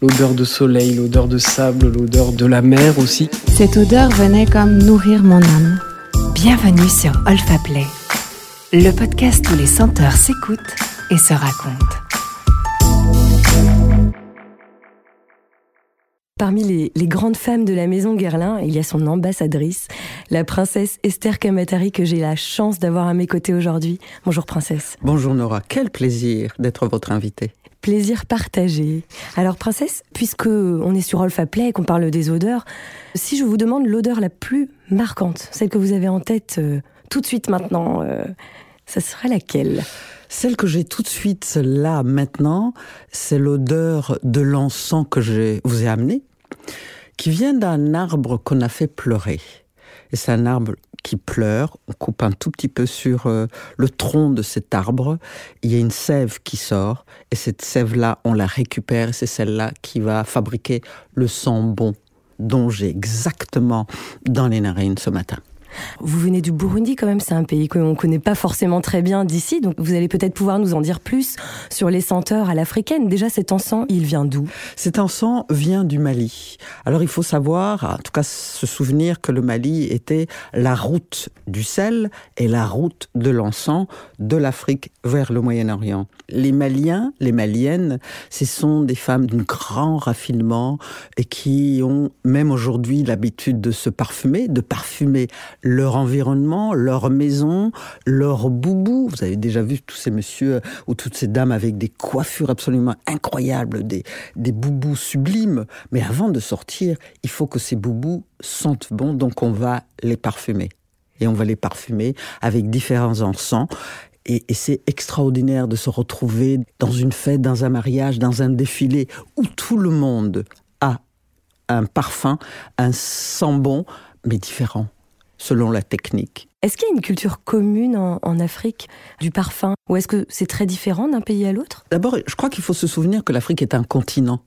L'odeur de soleil, l'odeur de sable, l'odeur de la mer aussi. Cette odeur venait comme nourrir mon âme. Bienvenue sur Olfa Play, le podcast où les senteurs s'écoutent et se racontent. Parmi les, les, grandes femmes de la maison Guerlain, il y a son ambassadrice, la princesse Esther Kamatari, que j'ai la chance d'avoir à mes côtés aujourd'hui. Bonjour princesse. Bonjour Nora, quel plaisir d'être votre invitée. Plaisir partagé. Alors princesse, puisque on est sur Olfa Play et qu'on parle des odeurs, si je vous demande l'odeur la plus marquante, celle que vous avez en tête euh, tout de suite maintenant, euh, ça serait laquelle? Celle que j'ai tout de suite là maintenant, c'est l'odeur de l'encens que je vous ai amené, qui vient d'un arbre qu'on a fait pleurer. Et c'est un arbre qui pleure. On coupe un tout petit peu sur euh, le tronc de cet arbre. Il y a une sève qui sort. Et cette sève-là, on la récupère. Et c'est celle-là qui va fabriquer le sang bon dont j'ai exactement dans les narines ce matin. Vous venez du Burundi quand même, c'est un pays qu'on ne connaît pas forcément très bien d'ici, donc vous allez peut-être pouvoir nous en dire plus sur les senteurs à l'africaine. Déjà, cet encens, il vient d'où? Cet encens vient du Mali. Alors il faut savoir, en tout cas se souvenir que le Mali était la route du sel et la route de l'encens de l'Afrique vers le Moyen-Orient. Les Maliens, les Maliennes, ce sont des femmes d'un grand raffinement et qui ont même aujourd'hui l'habitude de se parfumer, de parfumer leur environnement, leur maison, leur boubou. Vous avez déjà vu tous ces messieurs ou toutes ces dames avec des coiffures absolument incroyables, des, des boubous sublimes. Mais avant de sortir, il faut que ces boubous sentent bon, donc on va les parfumer. Et on va les parfumer avec différents encens. Et, c'est extraordinaire de se retrouver dans une fête, dans un mariage, dans un défilé où tout le monde a un parfum, un sent bon, mais différent selon la technique. Est-ce qu'il y a une culture commune en, en Afrique du parfum? Ou est-ce que c'est très différent d'un pays à l'autre? D'abord, je crois qu'il faut se souvenir que l'Afrique est un continent,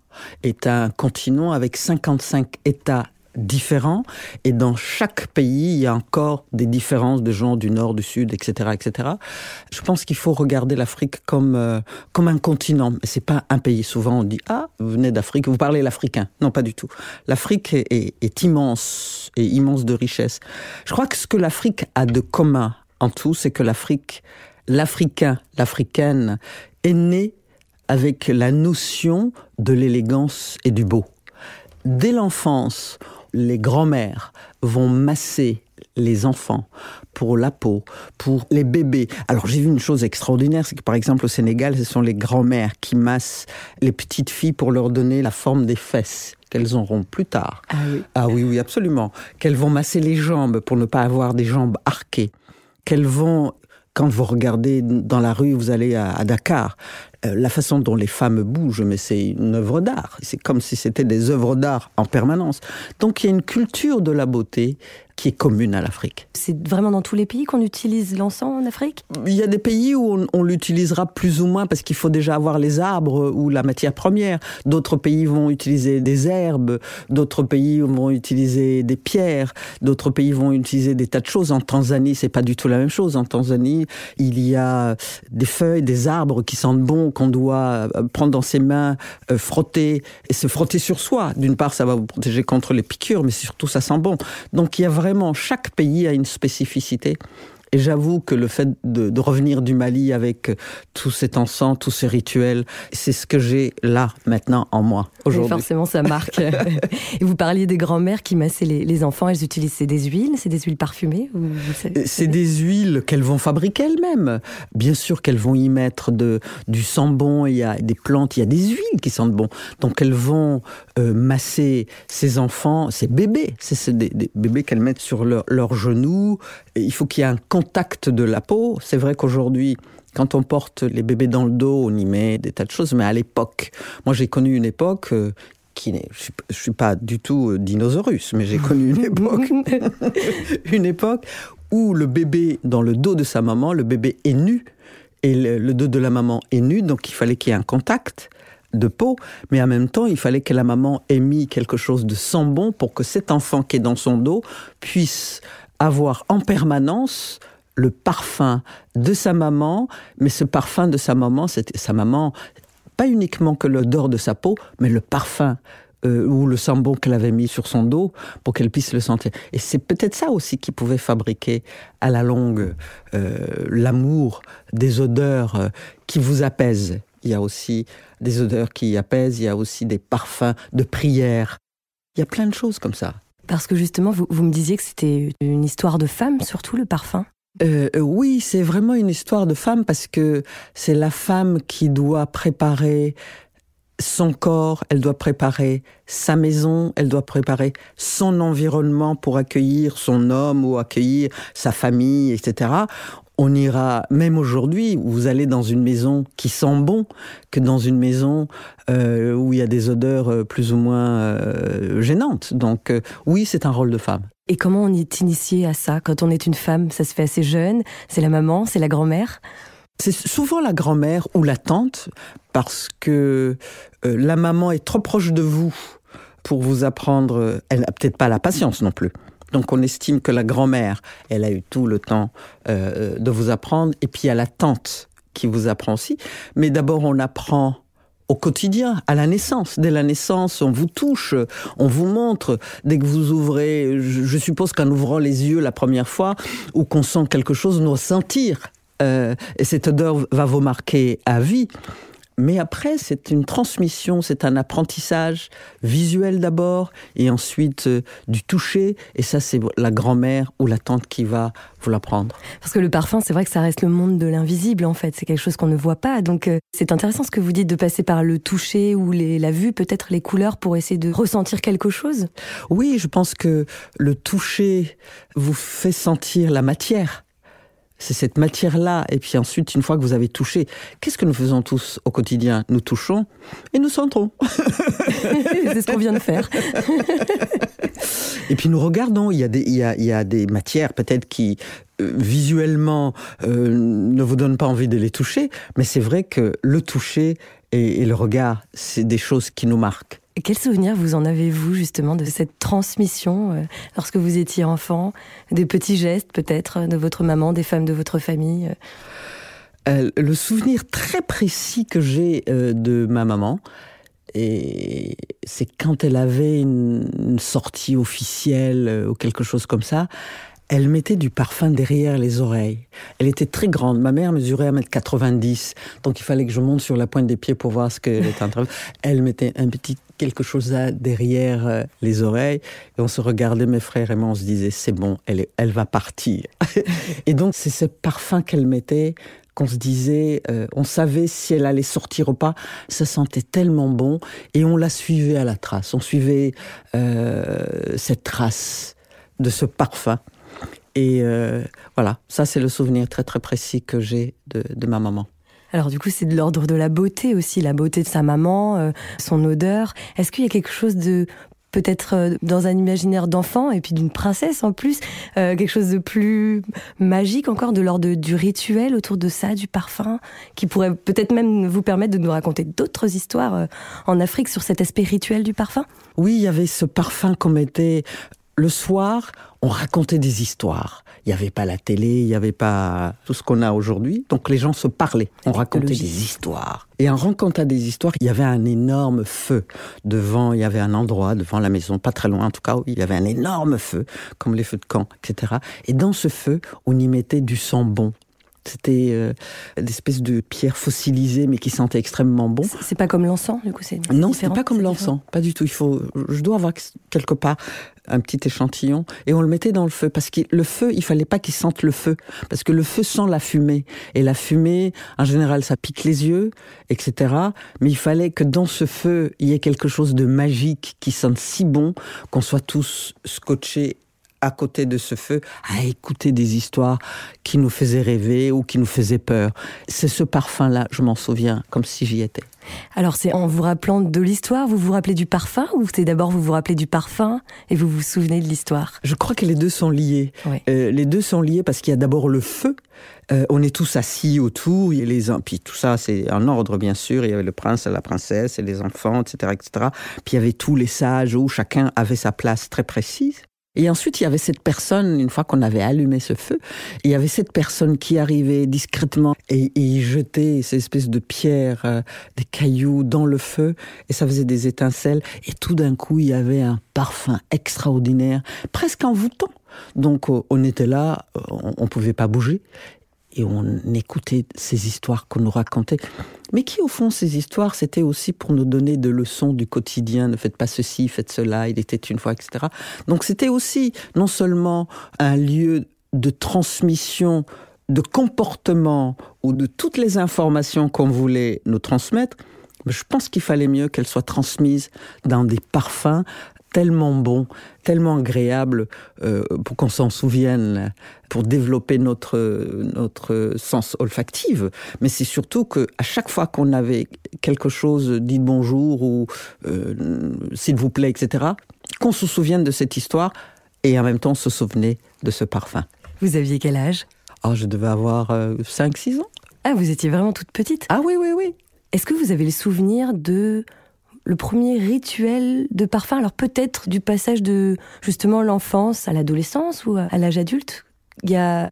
est un continent avec 55 États différents. Et dans chaque pays il y a encore des différences de gens du nord du sud etc etc je pense qu'il faut regarder l'Afrique comme euh, comme un continent. C'est pas un pays. Souvent on dit ah vous venez d'Afrique vous parlez l'africain. Non pas du tout. l'Afrique est immense et immense de richesse je crois que ce que l'Afrique a de commun en tout c'est que l'Afrique l'africain l'africaine est né avec la notion de l'élégance et du beau. Dès l'enfance les grands-mères vont masser les enfants pour la peau, pour les bébés. Alors j'ai vu une chose extraordinaire, c'est que par exemple au Sénégal, ce sont les grands-mères qui massent les petites filles pour leur donner la forme des fesses qu'elles auront plus tard. Ah oui, ah oui, oui absolument. Qu'elles vont masser les jambes pour ne pas avoir des jambes arquées. Qu'elles vont quand vous regardez dans la rue, vous allez à, à Dakar, euh, la façon dont les femmes bougent, mais c'est une œuvre d'art. C'est comme si c'était des œuvres d'art en permanence. Donc il y a une culture de la beauté qui est commune à l'Afrique. C'est vraiment dans tous les pays qu'on utilise l'encens en Afrique? Il y a des pays où on, on l'utilisera plus ou moins parce qu'il faut déjà avoir les arbres ou la matière première. D'autres pays vont utiliser des herbes, d'autres pays vont utiliser des pierres, d'autres pays vont utiliser des tas de choses. En Tanzanie, c'est pas du tout la même chose. En Tanzanie, il y a des feuilles, des arbres qui sentent bon, qu'on doit prendre dans ses mains, euh, frotter et se frotter sur soi. D'une part, ça va vous protéger contre les piqûres, mais surtout ça sent bon. Donc il y a vraiment chaque pays a une spécificité. Et j'avoue que le fait de, de revenir du Mali avec tout cet encens, tous ces rituels, c'est ce que j'ai là, maintenant, en moi, aujourd'hui. Forcément, ça marque. Et vous parliez des grands-mères qui massaient les, les enfants, elles utilisent des huiles, c'est des huiles parfumées C'est des huiles qu'elles vont fabriquer elles-mêmes. Bien sûr qu'elles vont y mettre de, du sambon, il y a des plantes, il y a des huiles qui sentent bon. Donc elles vont euh, masser ces enfants, ces bébés, c'est des, des bébés qu'elles mettent sur leurs leur genoux. Et il faut qu'il y ait un contact de la peau. C'est vrai qu'aujourd'hui, quand on porte les bébés dans le dos, on y met des tas de choses, mais à l'époque, moi j'ai connu une époque euh, qui n'est, je, je suis pas du tout euh, dinosaurus, mais j'ai connu une époque, une époque où le bébé dans le dos de sa maman, le bébé est nu. Et le, le dos de la maman est nu, donc il fallait qu'il y ait un contact de peau, mais en même temps, il fallait que la maman ait mis quelque chose de sans bon pour que cet enfant qui est dans son dos puisse avoir en permanence le parfum de sa maman, mais ce parfum de sa maman, c'était sa maman pas uniquement que l'odeur de sa peau, mais le parfum euh, ou le sambon qu'elle avait mis sur son dos pour qu'elle puisse le sentir. Et c'est peut-être ça aussi qui pouvait fabriquer à la longue euh, l'amour des odeurs euh, qui vous apaisent. Il y a aussi des odeurs qui apaisent, il y a aussi des parfums de prière. Il y a plein de choses comme ça. Parce que justement, vous, vous me disiez que c'était une histoire de femme, surtout le parfum. Euh, oui, c'est vraiment une histoire de femme parce que c'est la femme qui doit préparer son corps, elle doit préparer sa maison, elle doit préparer son environnement pour accueillir son homme ou accueillir sa famille, etc. On ira, même aujourd'hui, vous allez dans une maison qui sent bon, que dans une maison euh, où il y a des odeurs euh, plus ou moins euh, gênantes. Donc oui, c'est un rôle de femme. Et comment on est initié à ça? Quand on est une femme, ça se fait assez jeune C'est la maman, c'est la grand-mère? C'est souvent la grand-mère ou la tante, parce que la maman est trop proche de vous pour vous apprendre. Elle n'a peut-être pas la patience non plus. Donc on estime que la grand-mère, elle a eu tout le temps euh, de vous apprendre, et puis il y a la tante qui vous apprend aussi. Mais d'abord on apprend au quotidien, à la naissance. Dès la naissance, on vous touche, on vous montre. Dès que vous ouvrez, je, suppose qu'en ouvrant les yeux la première fois, ou qu'on sent quelque chose, on doit sentir. Euh, et cette odeur va vous marquer à vie. Mais après, c'est une transmission, c'est un apprentissage visuel d'abord, et ensuite euh, du toucher. Et ça, c'est la grand-mère ou la tante qui va vous l'apprendre. Parce que le parfum, c'est vrai que ça reste le monde de l'invisible, en fait. C'est quelque chose qu'on ne voit pas. Donc, euh, c'est intéressant ce que vous dites de passer par le toucher ou les, la vue, peut-être les couleurs, pour essayer de ressentir quelque chose? Oui, je pense que le toucher vous fait sentir la matière c'est cette matière-là. Et puis ensuite, une fois que vous avez touché, qu'est-ce que nous faisons tous au quotidien? Nous touchons et nous sentons. c'est ce qu'on vient de faire. et puis nous regardons. Il y a des, il y a, des matières peut-être qui euh, visuellement euh, ne vous donnent pas envie de les toucher, mais c'est vrai que le toucher et le regard, c'est des choses qui nous marquent. Quel souvenir vous en avez-vous justement de cette transmission euh, lorsque vous étiez enfant Des petits gestes peut-être de votre maman, des femmes de votre famille euh, Le souvenir très précis que j'ai euh, de ma maman, et c'est quand elle avait une sortie officielle ou quelque chose comme ça, elle mettait du parfum derrière les oreilles. Elle était très grande. Ma mère mesurait 1m90, donc il fallait que je monte sur la pointe des pieds pour voir ce qu'elle était en train de Elle mettait un petit quelque chose derrière euh, les oreilles et on se regardait, mes frères et moi, on se disait, c'est bon, elle, elle va partir. et donc, c'est ce parfum qu'elle mettait qu'on se disait, euh, on savait si elle allait sortir ou pas. Ça sentait tellement bon et on la suivait à la trace. On suivait euh, cette trace de ce parfum. Et euh, voilà, ça c'est le souvenir très très précis que j'ai de, de, ma maman. Alors du coup, c'est de l'ordre de la beauté aussi, la beauté de sa maman, euh, son odeur. Est-ce qu'il y a quelque chose de peut-être euh, dans un imaginaire d'enfant et puis d'une princesse en plus, quelque chose de plus magique encore, de l'ordre du rituel autour de ça, du parfum, qui pourrait peut-être même vous permettre de nous raconter d'autres histoires en Afrique sur cet aspect rituel du parfum? Oui, il y avait ce parfum qu'on mettait le soir, on racontait des histoires. Il n'y avait pas la télé, il n'y avait pas tout ce qu'on a aujourd'hui. Donc les gens se parlaient, on racontait des histoires. Et en racontant des histoires, il y avait un énorme feu devant, il y avait un endroit devant la maison, pas très loin en tout cas, où il y avait un énorme feu, comme les feux de camp, etc. Et dans ce feu, on y mettait du sang bon. C'était euh, des espèces de pierres fossilisées, mais qui sentaient extrêmement bon. C'est pas comme l'encens, du coup, c'est Non, c'est pas comme l'encens, pas du tout. Il faut, je dois avoir quelque part un petit échantillon et on le mettait dans le feu parce que le feu, il fallait pas qu'il sente le feu parce que le feu sent la fumée et la fumée, en général, ça pique les yeux, etc. Mais il fallait que dans ce feu, il y ait quelque chose de magique qui sente si bon qu'on soit tous scotchés à côté de ce feu à écouter des histoires qui nous faisaient rêver ou qui nous faisaient peur. C'est ce parfum-là, je m'en souviens, comme si j'y étais. Alors c'est en vous rappelant de l'histoire, vous vous rappelez du parfum ou c'est d'abord vous vous rappelez du parfum et vous vous souvenez de l'histoire? Je crois que les deux sont liés. Euh, les deux sont liés parce qu'il y a d'abord le feu. Euh, on est tous assis autour, il y a les puis tout ça c'est en ordre bien sûr. Il y avait le prince et la princesse et les enfants, etc., etc. Puis il y avait tous les sages où chacun avait sa place très précise. Et ensuite, il y avait cette personne, une fois qu'on avait allumé ce feu, il y avait cette personne qui arrivait discrètement et, il jetait ces espèces de pierres, euh, des cailloux dans le feu, et ça faisait des étincelles. Et tout d'un coup, il y avait un parfum extraordinaire, presque envoûtant. Donc, euh, on était là, euh, on ne pouvait pas bouger et on écoutait ces histoires qu'on nous racontait. Mais qui, au fond, ces histoires, c'était aussi pour nous donner de leçons du quotidien. Ne faites pas ceci, faites cela, il était une fois, etc. Donc c'était aussi non seulement un lieu de transmission de comportement ou de toutes les informations qu'on voulait nous transmettre, mais je pense qu'il fallait mieux qu'elles soient transmises dans des parfums tellement bon, tellement agréable euh, pour qu'on s'en souvienne, pour développer notre notre sens olfactif. Mais c'est surtout que à chaque fois qu'on avait quelque chose, dit bonjour ou euh, s'il vous plaît, etc., qu'on se souvienne de cette histoire et en même temps se souvenait de ce parfum. Vous aviez quel âge? Oh, je devais avoir 5-6 euh, ans. Ah, vous étiez vraiment toute petite? Ah oui, oui, oui. Est-ce que vous avez le souvenir de le premier rituel de parfum Alors peut-être du passage de justement l'enfance à l'adolescence ou à l'âge adulte. Il y a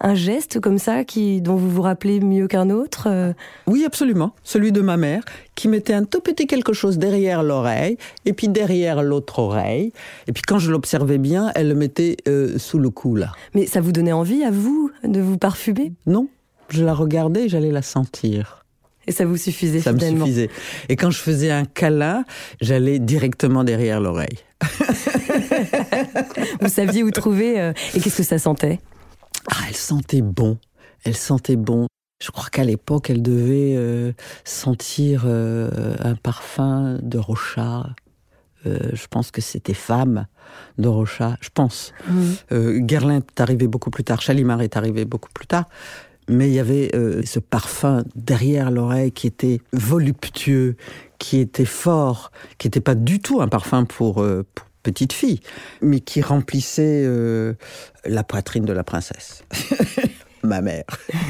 un geste comme ça qui dont vous vous rappelez mieux qu'un autre euh? Oui, absolument. Celui de ma mère qui mettait un tout petit quelque chose derrière l'oreille et puis derrière l'autre oreille. Et puis quand je l'observais bien, elle le mettait euh, sous le cou là. Mais ça vous donnait envie à vous de vous parfumer? Non, je la regardais et j'allais la sentir. Et ça vous suffisait Ça me suffisait. Et quand je faisais un câlin, j'allais directement derrière l'oreille. vous saviez où trouver euh, et qu'est-ce que ça sentait? Ah, elle sentait bon. Elle sentait bon. Je crois qu'à l'époque, elle devait euh, sentir euh, un parfum de Rocha. je pense que c'était femme de Rocha, je pense. Mmh. Guerlain est arrivé beaucoup plus tard, Chalimard est arrivé beaucoup plus tard mais il y avait euh, ce parfum derrière l'oreille qui était voluptueux, qui était fort, qui n'était pas du tout un parfum pour, euh, petite fille, mais qui remplissait euh, la poitrine de la princesse. Ma mère.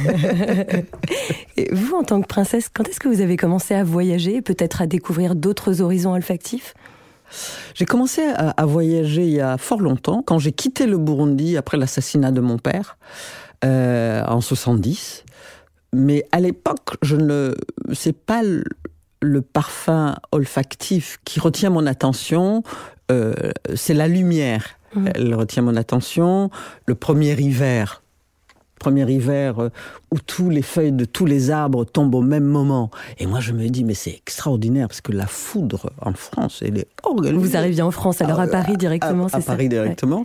Et vous, en tant que princesse, quand est-ce que vous avez commencé à voyager, peut-être à découvrir d'autres horizons olfactifs? J'ai commencé à, voyager il y a fort longtemps, quand j'ai quitté le Burundi après l'assassinat de mon père. Euh, en 70. Mais à l'époque, je ne, c'est pas le, parfum olfactif qui retient mon attention, euh, c'est la lumière. Mmh. Elle retient mon attention. Le premier hiver, premier hiver euh, où tous les feuilles de tous les arbres tombent au même moment. Et moi, je me dis, mais c'est extraordinaire parce que la foudre en France, elle est organisée. Vous arriviez en France, alors à, Paris directement, c'est ça? À Paris directement.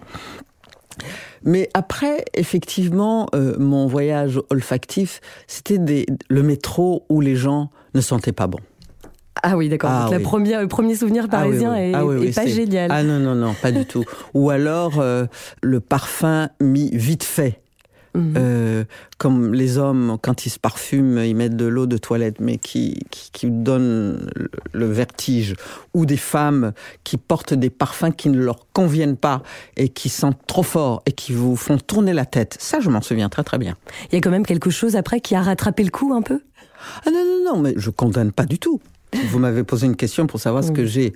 Mais après, effectivement, euh, mon voyage olfactif, c'était le métro où les gens ne sentaient pas bon. Ah oui, d'accord. Ah, le premier souvenir ah parisien est, ah pas génial. Ah non, non, non, pas du tout. Ou alors euh, le parfum mis vite fait. Mhm. Euh, comme les hommes, quand ils se parfument, ils mettent de l'eau de toilette, mais qui, qui, qui donnent le vertige. Ou des femmes qui portent des parfums qui ne leur conviennent pas et qui sentent trop fort et qui vous font tourner la tête. Ça, je m'en souviens très très bien. Il y a quand même quelque chose après qui a rattrapé le coup un peu? Ah non, non, non, mais je condamne pas du tout. Vous m'avez posé une question pour savoir ce que j'ai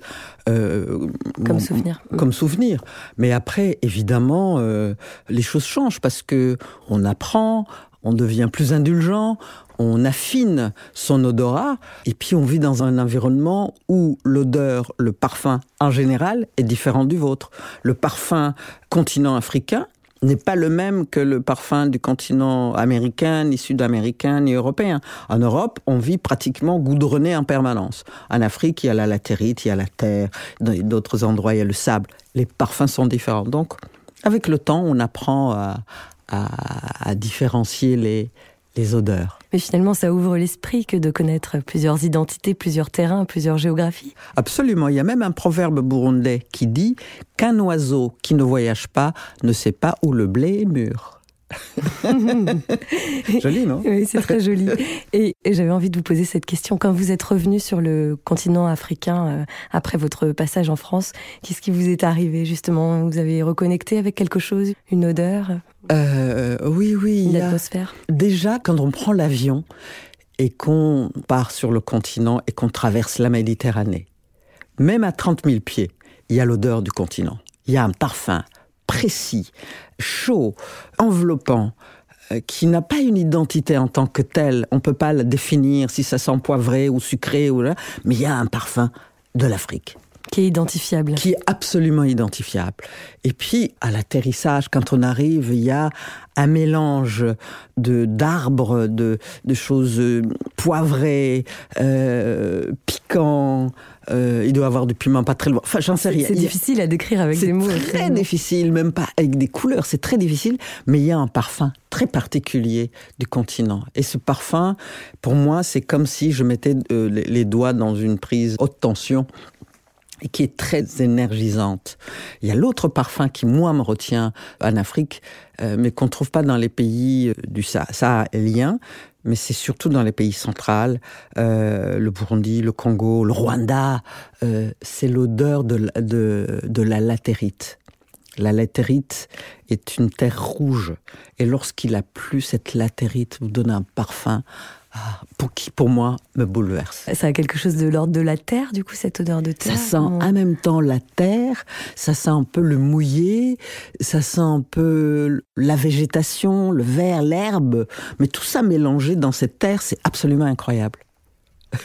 euh, comme souvenir. Comme souvenir. Mais après, évidemment, euh, les choses changent parce que on apprend, on devient plus indulgent, on affine son odorat, et puis on vit dans un environnement où l'odeur, le parfum en général, est différent du vôtre. Le parfum continent africain, n'est pas le même que le parfum du continent américain, ni sud-américain, ni européen. En Europe, on vit pratiquement goudronné en permanence. En Afrique, il y a la latérite, il y a la terre, dans d'autres endroits, il y a le sable. Les parfums sont différents. Donc, avec le temps, on apprend à, à différencier les, les odeurs. Mais finalement, ça ouvre l'esprit que de connaître plusieurs identités, plusieurs terrains, plusieurs géographies. Absolument. Il y a même un proverbe burundais qui dit qu'un oiseau qui ne voyage pas ne sait pas où le blé est mûr. joli, non? Oui, c'est très joli. Et, j'avais envie de vous poser cette question. Quand vous êtes revenu sur le continent africain euh, après votre passage en France, qu'est-ce qui vous est arrivé justement? Vous avez reconnecté avec quelque chose Une odeur euh, Oui, oui. Une atmosphère? Déjà, quand on prend l'avion et qu'on part sur le continent et qu'on traverse la Méditerranée, même à 30 000 pieds, il y a l'odeur du continent. Il y a un parfum précis, chaud, enveloppant, euh, qui n'a pas une identité en tant que telle. On peut pas la définir si ça sent poivré ou sucré ou là, mais il y a un parfum de l'Afrique. Qui est identifiable. Qui est absolument identifiable. Et puis, à l'atterrissage, quand on arrive, il y a un mélange de d'arbres, de, de choses euh, poivrées, euh, piquants. Euh, il doit y avoir du piment pas très loin. Enfin, j'en sais rien. C'est difficile à décrire avec des mots. C'est très difficile, même pas avec des couleurs. C'est très difficile, mais il y a un parfum très particulier du continent. Et ce parfum, pour moi, c'est comme si je mettais euh, les doigts dans une prise haute tension et qui est très énergisante. Il y a l'autre parfum qui, moi, me retient en Afrique, euh, mais qu'on ne trouve pas dans les pays euh, du sahélien, mais c'est surtout dans les pays centrales, euh, le Burundi, le Congo, le Rwanda, euh, c'est l'odeur de, de, de la latérite. La latérite est une terre rouge, et lorsqu'il a plu, cette latérite vous donne un parfum ah, pour qui, pour moi, me bouleverse. Ça a quelque chose de l'ordre de la terre, du coup, cette odeur de terre Ça sent en même temps la terre, ça sent un peu le mouillé, ça sent un peu la végétation, le vert, l'herbe, mais tout ça mélangé dans cette terre, c'est absolument incroyable.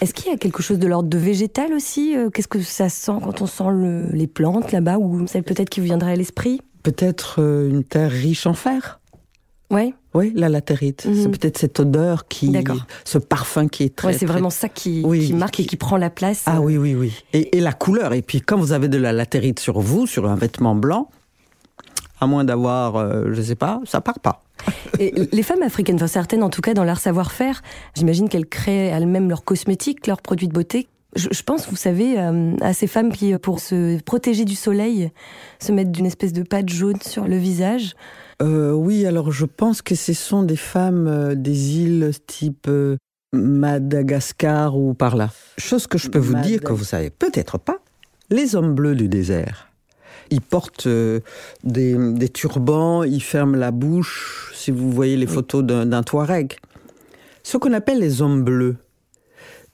Est-ce qu'il y a quelque chose de l'ordre de végétal aussi euh, Qu'est-ce que ça sent quand on sent le, les plantes là-bas Ou celle peut-être qui vous viendrait à l'esprit? Peut-être euh, une terre riche en fer Ouais. Oui, la latérite. Mhm. C'est peut-être cette odeur qui, D'accord. ce parfum qui est très. Ouais, c'est très- vraiment ça qui, Oui, qui marque et qui- qui prend la place. Ah euh, oui, oui, oui. Et, et la couleur. Et puis quand vous avez de la latérite sur vous, sur un vêtement blanc, à moins d'avoir, euh, je sais pas, ça part pas. Et les femmes africaines, enfin certaines en tout cas dans leur savoir-faire, j'imagine qu'elles créent elles-mêmes leurs cosmétiques, leurs produits de beauté. Je, je pense, vous savez, euh, à ces femmes qui, euh, pour se protéger du soleil, se mettent d'une espèce de pâte jaune sur le visage. Euh, oui, alors je pense que ce sont des femmes des îles type Madagascar ou par là. Chose que je peux vous dire que vous savez peut-être pas, les hommes bleus du désert. Ils portent euh, des, des turbans, ils ferment la bouche, si vous voyez les photos d'un d'un Touareg. Ce qu'on appelle les hommes bleus,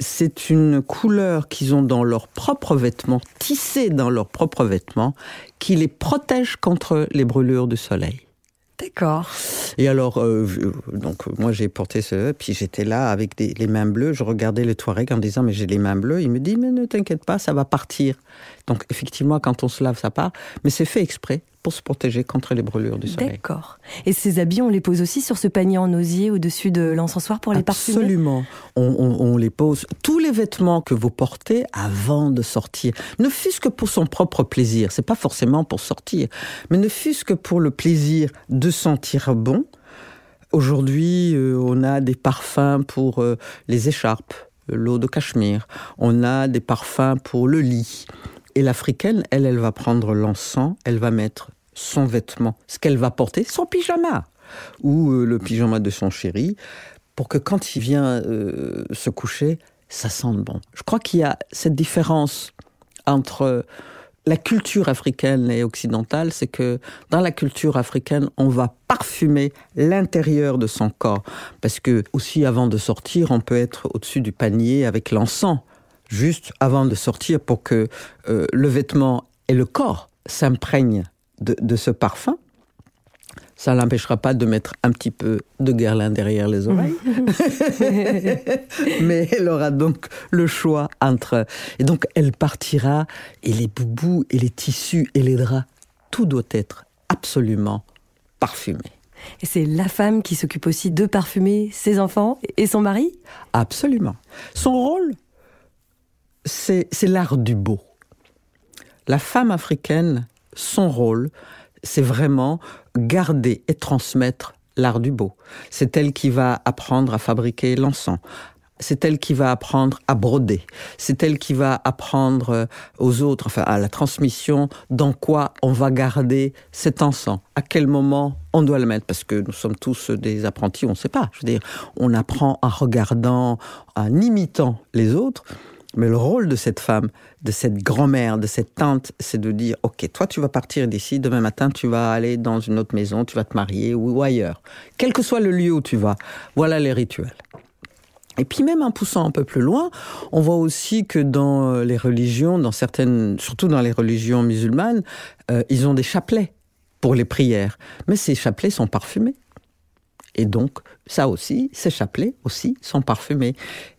c'est une couleur qu'ils ont dans leurs propres vêtements, tissée dans leurs propres vêtements, qui les protège contre les brûlures du soleil. D'accord. Et alors, euh, je- donc euh, moi j'ai porté ce, puis j'étais là avec des, les mains bleues, je regardais le Touareg en disant mais j'ai les mains bleues, il me dit mais ne t'inquiète pas, ça va partir. Donc effectivement quand on se lave ça part, mais c'est fait exprès pour se protéger contre les brûlures du soleil. D'accord. Et ces habits, on les pose aussi sur ce panier en osier au-dessus de l'encensoir pour les parfumer? Absolument. On, on- on les pose. Tous les vêtements que vous portez avant de sortir, ne fût-ce que pour son propre plaisir, c'est pas forcément pour sortir, mais ne fût-ce que pour le plaisir de sentir bon. Aujourd'hui, euh, on a des parfums pour euh, les écharpes, l'eau de cachemire. On a des parfums pour le lit. Et l'africaine, elle, elle va prendre l'encens, elle va mettre son vêtement, ce qu'elle va porter, son pyjama ou euh, le pyjama de son chéri, pour que quand il vient euh, se coucher, ça sente bon. Je crois qu'il y a cette différence entre la culture africaine et occidentale, c'est que dans la culture africaine, on va parfumer l'intérieur de son corps. Parce que aussi avant de sortir, on peut être au-dessus du panier avec l'encens, juste avant de sortir pour que euh, le vêtement et le corps s'imprègnent de, de ce parfum. Ça l'empêchera pas de mettre un petit peu de guerlin derrière les oreilles. Mais elle aura donc le choix entre... Et donc elle partira et les boubous et les tissus et les draps, tout doit être absolument parfumé. Et c'est la femme qui s'occupe aussi de parfumer ses enfants et son mari? Absolument. Son rôle, c'est l'art du beau. La femme africaine, son rôle, c'est vraiment garder et transmettre l'art du beau. C'est elle qui va apprendre à fabriquer l'encens. C'est elle qui va apprendre à broder. C'est elle qui va apprendre euh, aux autres, enfin à la transmission, dans quoi on va garder cet encens, à quel moment on doit le mettre, parce que nous sommes tous des apprentis, on ne sait pas. Je veux dire, on apprend en regardant, en imitant les autres. Mais le rôle de cette femme, de cette grand-mère, de cette tante, c'est de dire, OK, toi tu vas partir d'ici, demain matin tu vas aller dans une autre maison, tu vas te marier ou, ailleurs. Quel que soit le lieu où tu vas, voilà les rituels. Et puis même en poussant un peu plus loin, on voit aussi que dans euh, les religions, dans certaines, surtout dans les religions musulmanes, euh, ils ont des chapelets pour les prières. Mais ces chapelets sont parfumés. Et donc, ça aussi, ces chapelets aussi sont parfumés.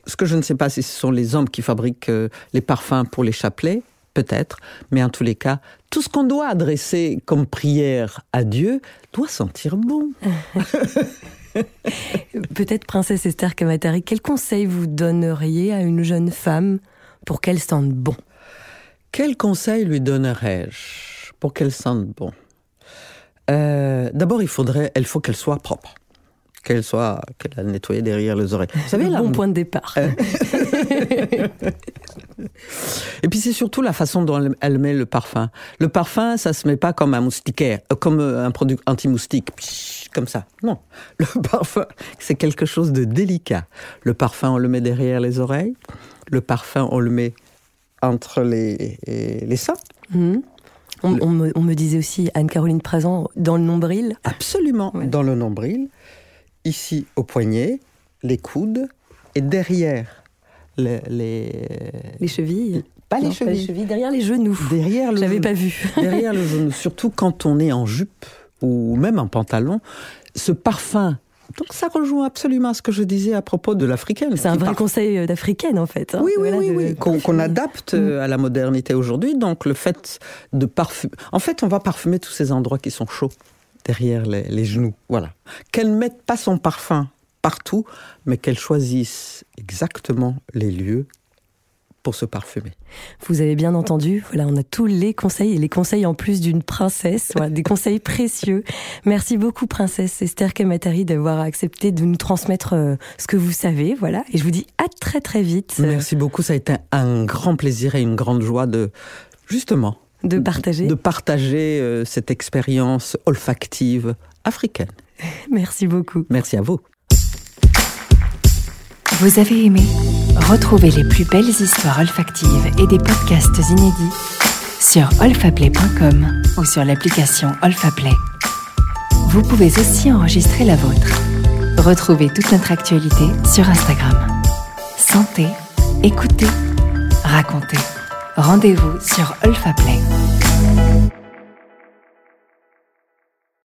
Ce que je ne sais pas si ce sont les hommes qui fabriquent euh, les parfums pour les chapelets, peut-être, mais en tous les cas, tout ce qu'on doit adresser comme prière à Dieu doit sentir bon. Peut-être, princesse Esther Kamatari, quel conseil vous donneriez à une jeune femme pour qu'elle sente bon? Quel conseil lui donnerais-je pour qu'elle sente bon? Euh, D'abord, il faudrait, il faut qu'elle soit propre qu'elle soit, qu'elle a nettoyé derrière les oreilles. Vous savez, bon point de départ. Euh. Et puis c'est surtout la façon dont elle met le parfum. Le parfum, ça se met pas comme un moustiquaire, euh, comme un produit anti-moustique, comme ça. Non, le parfum, c'est quelque chose de délicat. Le parfum, on le met derrière les oreilles. Le parfum, on le met entre les, les seins. Mmh. On, me, disait aussi, Anne-Caroline Présent, dans le nombril. Absolument, dans le nombril ici au poignet, les coudes, et derrière les... Les, chevilles pas les, chevilles. derrière les genoux. Derrière le J'avais pas vu. derrière le genou, surtout quand on est en jupe ou même en pantalon, ce parfum. Donc ça rejoint absolument ce que je disais à propos de l'africaine. C'est un vrai conseil euh, d'africaine en fait. Hein. oui, oui, oui, oui. qu'on adapte mm. euh, à la modernité aujourd'hui. Donc le fait de parfumer... En fait, on va parfumer tous ces endroits qui sont chauds derrière les, genoux. Voilà. Qu'elle ne mette pas son parfum partout, mais qu'elle choisisse exactement les lieux pour se parfumer. Vous avez bien entendu, voilà, on a tous les conseils et les conseils en plus d'une princesse, des conseils précieux. Merci beaucoup, princesse Esther Kematari, d'avoir accepté de nous transmettre euh, ce que vous savez, voilà. Et je vous dis à très très vite. Merci beaucoup, ça a été un grand plaisir et une grande joie de, justement, de partager De partager euh, cette expérience olfactive africaine. Merci beaucoup. Merci à vous. Vous avez aimé Retrouvez les plus belles histoires olfactives et des podcasts inédits sur olfaplay.com ou sur l'application Olfaplay. Vous pouvez aussi enregistrer la vôtre. Retrouvez toute notre actualité sur Instagram. Sentez, écoutez, racontez. Rendez-vous sur Olfaplay.